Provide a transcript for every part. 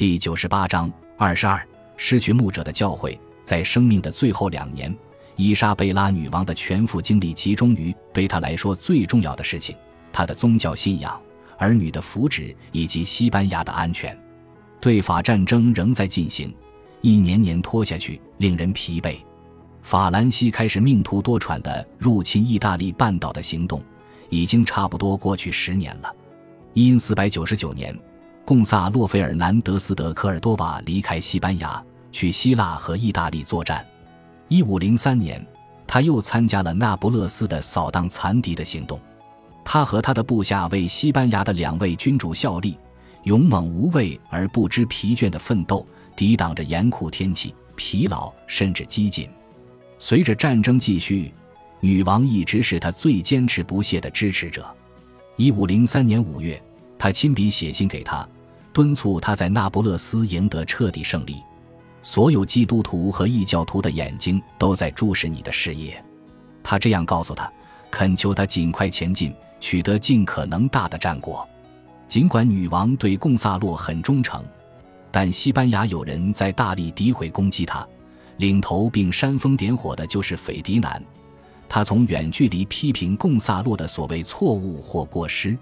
第九十八章二十二，失去牧者的教诲。在生命的最后两年，伊莎贝拉女王的全副精力集中于对她来说最重要的事情：她的宗教信仰、儿女的福祉以及西班牙的安全。对法战争仍在进行，一年年拖下去，令人疲惫。法兰西开始命途多舛的入侵意大利半岛的行动，已经差不多过去十年了。因四百九十九年，贡萨洛·费尔南德斯·德科尔多瓦离开西班牙，去希腊和意大利作战。一五零三年，他又参加了那不勒斯的扫荡残敌的行动。他和他的部下为西班牙的两位君主效力，勇猛无畏而不知疲倦的奋斗，抵挡着严酷天气、疲劳甚至激进。随着战争继续，女王一直是他最坚持不懈的支持者。一五零三年五月，他亲笔写信给他，敦促他在那不勒斯赢得彻底胜利。所有基督徒和异教徒的眼睛都在注视你的事业。他这样告诉他，恳求他尽快前进，取得尽可能大的战果。尽管女王对贡萨洛很忠诚，但西班牙有人在大力诋毁攻击他，领头并煽风点火的就是斐迪南。他从远距离批评贡萨洛的所谓错误或过失，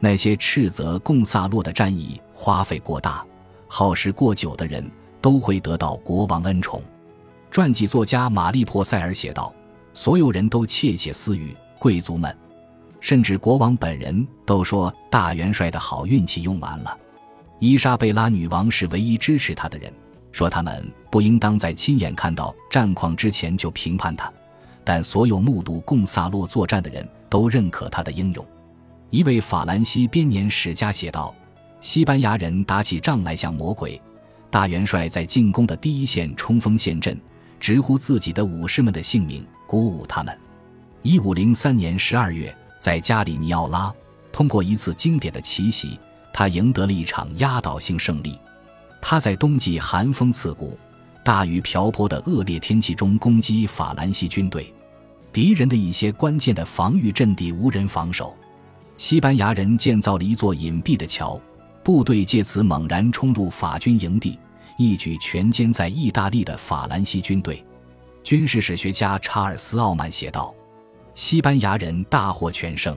那些斥责贡萨洛的战役花费过大、耗时过久的人都会得到国王恩宠。传记作家玛丽·珀塞尔写道：“所有人都窃窃私语，贵族们，甚至国王本人都说大元帅的好运气用完了。伊莎贝拉女王是唯一支持他的人，说他们不应当在亲眼看到战况之前就评判他。”但所有目睹贡萨洛作战的人都认可他的英勇。一位法兰西编年史家写道：“西班牙人打起仗来像魔鬼，大元帅在进攻的第一线冲锋陷阵，直呼自己的武士们的性命，鼓舞他们。”一五零三年十二月，在加里尼奥拉，通过一次经典的奇袭，他赢得了一场压倒性胜利。他在冬季寒风刺骨、大雨瓢泼的恶劣天气中攻击法兰西军队。敌人的一些关键的防御阵地无人防守，西班牙人建造了一座隐蔽的桥，部队借此猛然冲入法军营地，一举全歼在意大利的法兰西军队。军事史学家查尔斯·奥曼写道：“西班牙人大获全胜。”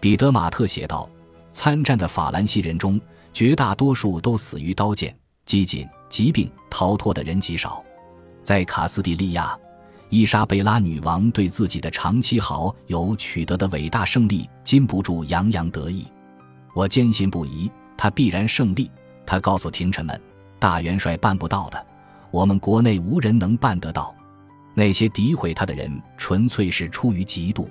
彼得·马特写道：“参战的法兰西人中，绝大多数都死于刀剑、饥馑、疾病，逃脱的人极少。”在卡斯蒂利亚。伊莎贝拉女王对自己的长期好友取得的伟大胜利禁不住洋洋得意。我坚信不疑，他必然胜利。他告诉廷臣们：“大元帅办不到的，我们国内无人能办得到。”那些诋毁他的人，纯粹是出于嫉妒。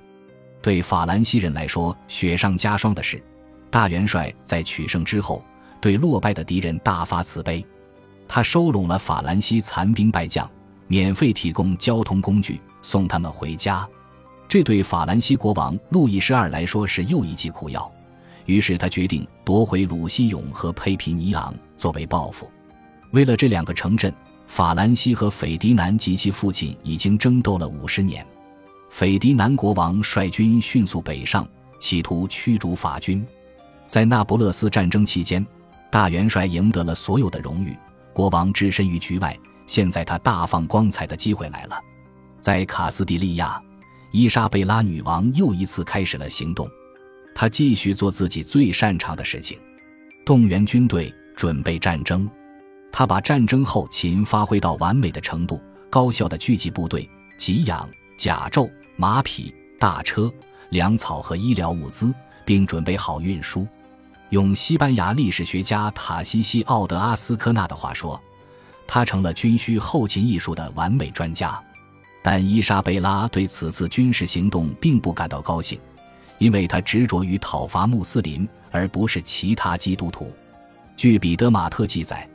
对法兰西人来说，雪上加霜的是，大元帅在取胜之后，对落败的敌人大发慈悲，他收拢了法兰西残兵败将。免费提供交通工具送他们回家，这对法兰西国王路易十二来说是又一剂苦药。于是他决定夺回鲁西永和佩皮尼昂作为报复。为了这两个城镇，法兰西和斐迪南及其父亲已经争斗了五十年。斐迪南国王率军迅速北上，企图驱逐法军。在那不勒斯战争期间，大元帅赢得了所有的荣誉，国王置身于局外。现在他大放光彩的机会来了，在卡斯蒂利亚，伊莎贝拉女王又一次开始了行动。她继续做自己最擅长的事情，动员军队，准备战争。她把战争后勤发挥到完美的程度，高效的聚集部队，给养甲胄、马匹、大车、粮草和医疗物资，并准备好运输。用西班牙历史学家塔西西奥德阿斯科纳的话说。他成了军需后勤艺术的完美专家，但伊莎贝拉对此次军事行动并不感到高兴，因为他执着于讨伐穆斯林而不是其他基督徒。据彼得·马特记载，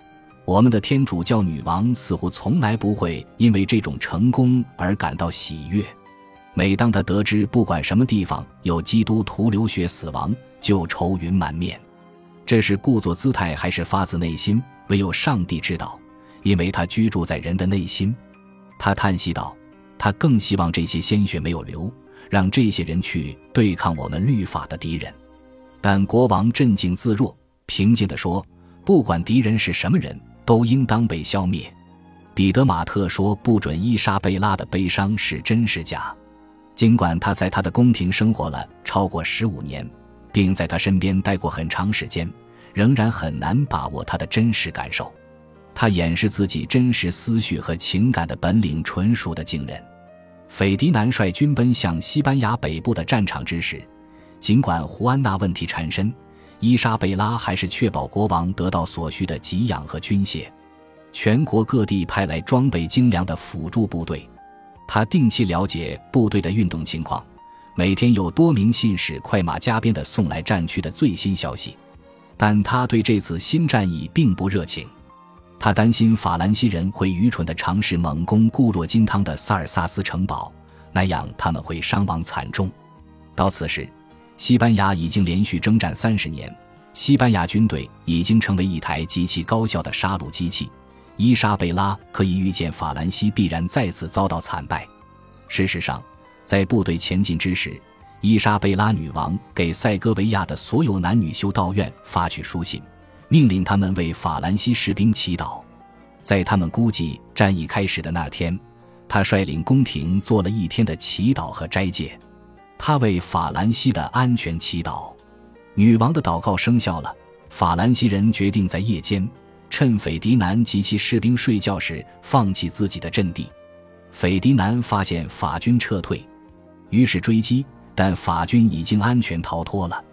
我们的天主教女王似乎从来不会因为这种成功而感到喜悦。每当他得知不管什么地方有基督徒流血死亡，就愁云满面。这是故作姿态还是发自内心，唯有上帝知道。因为他居住在人的内心，他叹息道：“他更希望这些鲜血没有流，让这些人去对抗我们律法的敌人。”但国王镇静自若，平静地说：“不管敌人是什么人，都应当被消灭。彼得马特说：“不准伊莎贝拉的悲伤是真是假。”尽管他在他的宫廷生活了超过十五年，并在他身边待过很长时间，仍然很难把握他的真实感受。他掩饰自己真实思绪和情感的本领纯属的惊人。斐迪南率军奔向西班牙北部的战场之时，尽管胡安娜问题缠身，伊莎贝拉还是确保国王得到所需的给养和军械。全国各地派来装备精良的辅助部队。他定期了解部队的运动情况，每天有多名信使快马加鞭地送来战区的最新消息。但他对这次新战役并不热情，他担心法兰西人会愚蠢地尝试猛攻固若金汤的萨尔萨斯城堡，那样他们会伤亡惨重。到此时，西班牙已经连续征战三十年，西班牙军队已经成为一台极其高效的杀戮机器。伊莎贝拉可以预见法兰西必然再次遭到惨败。事实上，在部队前进之时，伊莎贝拉女王给塞戈维亚的所有男女修道院发去书信，命令他们为法兰西士兵祈祷。在他们估计战役开始的那天，他率领宫廷做了一天的祈祷和斋戒。他为法兰西的安全祈祷。女王的祷告生效了。法兰西人决定在夜间。趁斐迪南及其士兵睡觉时，放弃自己的阵地。斐迪南发现法军撤退，于是追击，但法军已经安全逃脱了。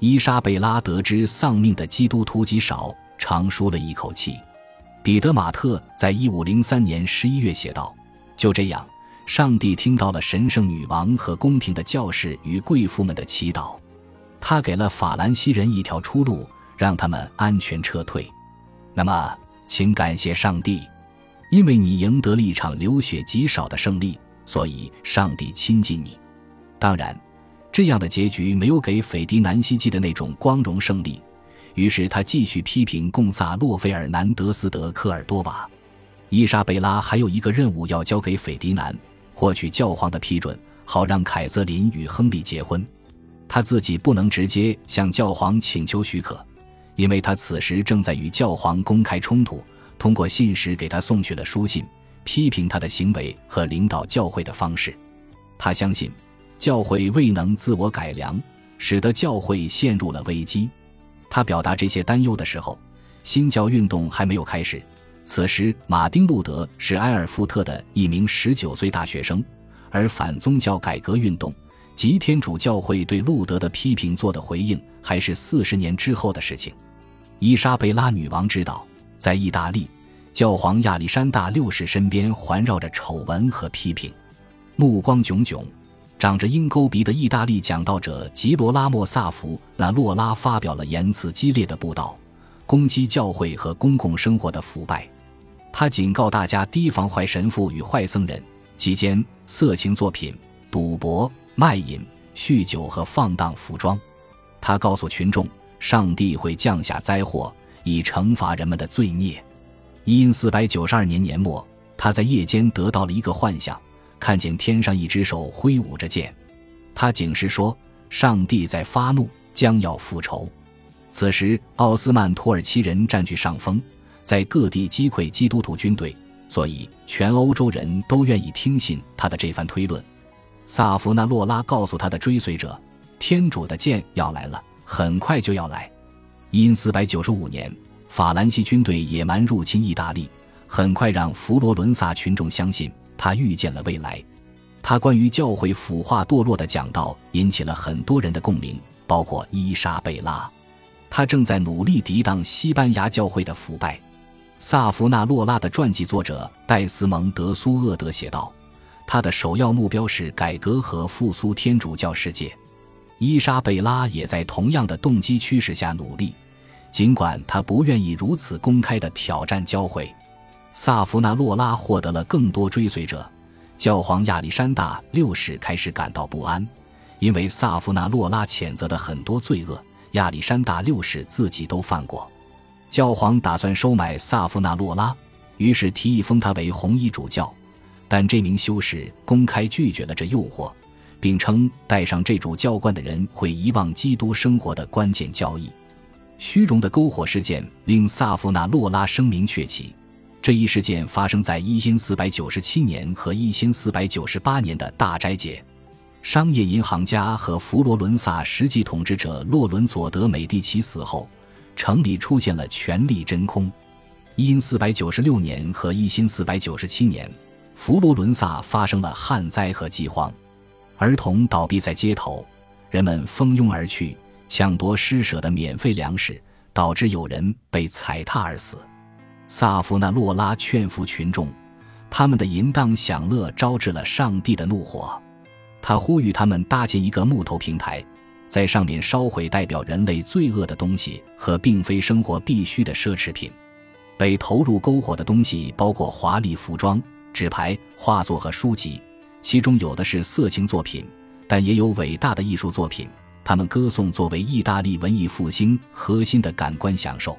伊莎贝拉得知丧命的基督徒极少，长舒了一口气。彼得马特在一五零三年十一月写道：“就这样，上帝听到了神圣女王和宫廷的教士与贵妇们的祈祷，他给了法兰西人一条出路，让他们安全撤退。”那么，请感谢上帝，因为你赢得了一场流血极少的胜利，所以上帝亲近你。当然，这样的结局没有给斐迪南希冀的那种光荣胜利。于是他继续批评贡萨洛·费尔南德斯·德科尔多瓦。伊莎贝拉还有一个任务要交给斐迪南，获取教皇的批准，好让凯瑟琳与亨利结婚。他自己不能直接向教皇请求许可。因为他此时正在与教皇公开冲突，通过信使给他送去了书信，批评他的行为和领导教会的方式。他相信教会未能自我改良，使得教会陷入了危机。他表达这些担忧的时候，新教运动还没有开始。此时，马丁·路德是埃尔福特的一名十九岁大学生，而反宗教改革运动及天主教会对路德的批评做的回应，还是四十年之后的事情。伊莎贝拉女王知道，在意大利，教皇亚历山大六世身边环绕着丑闻和批评。目光炯炯、长着鹰钩鼻的意大利讲道者吉罗拉莫·萨福·那洛拉发表了言辞激烈的布道，攻击教会和公共生活的腐败。他警告大家提防坏神父与坏僧人，期间色情作品、赌博、卖淫、酗酒和放荡服装。他告诉群众。上帝会降下灾祸，以惩罚人们的罪孽。因四百九十二年年末，他在夜间得到了一个幻想，看见天上一只手挥舞着剑。他警示说：“上帝在发怒，将要复仇。”此时，奥斯曼土耳其人占据上风，在各地击溃基督徒军队，所以全欧洲人都愿意听信他的这番推论。萨弗纳洛拉告诉他的追随者：“天主的剑要来了。”很快就要来。因四百九十五年，法兰西军队野蛮入侵意大利，很快让佛罗伦萨群众相信他预见了未来。他关于教会腐化堕落的讲道引起了很多人的共鸣，包括伊莎贝拉。他正在努力抵挡西班牙教会的腐败。萨弗纳洛拉的传记作者戴斯蒙德·苏厄德写道：“他的首要目标是改革和复苏天主教世界。”伊莎贝拉也在同样的动机驱使下努力，尽管他不愿意如此公开的挑战教会。萨弗纳洛拉获得了更多追随者，教皇亚历山大六世开始感到不安，因为萨弗纳洛拉谴责的很多罪恶，亚历山大六世自己都犯过。教皇打算收买萨弗纳洛拉，于是提议封他为红衣主教，但这名修士公开拒绝了这诱惑。并称，戴上这主教冠的人会遗忘基督生活的关键教义。虚荣的篝火事件令萨夫纳洛拉声名鹊起。这一事件发生在一四九七年和一四九八年的大斋节。商业银行家和佛罗伦萨实际统治者洛伦佐德美第奇死后，城里出现了权力真空。因四百九十六年和一四九七年，佛罗伦萨发生了旱灾和饥荒，儿童倒闭在街头，人们蜂拥而去抢夺施舍的免费粮食，导致有人被踩踏而死。萨夫纳洛拉劝服群众，他们的淫荡享乐招致了上帝的怒火。他呼吁他们搭建一个木头平台，在上面烧毁代表人类罪恶的东西和并非生活必需的奢侈品。被投入篝火的东西包括华丽服装、纸牌、画作和书籍，其中有的是色情作品，但也有伟大的艺术作品。他们歌颂作为意大利文艺复兴核心的感官享受。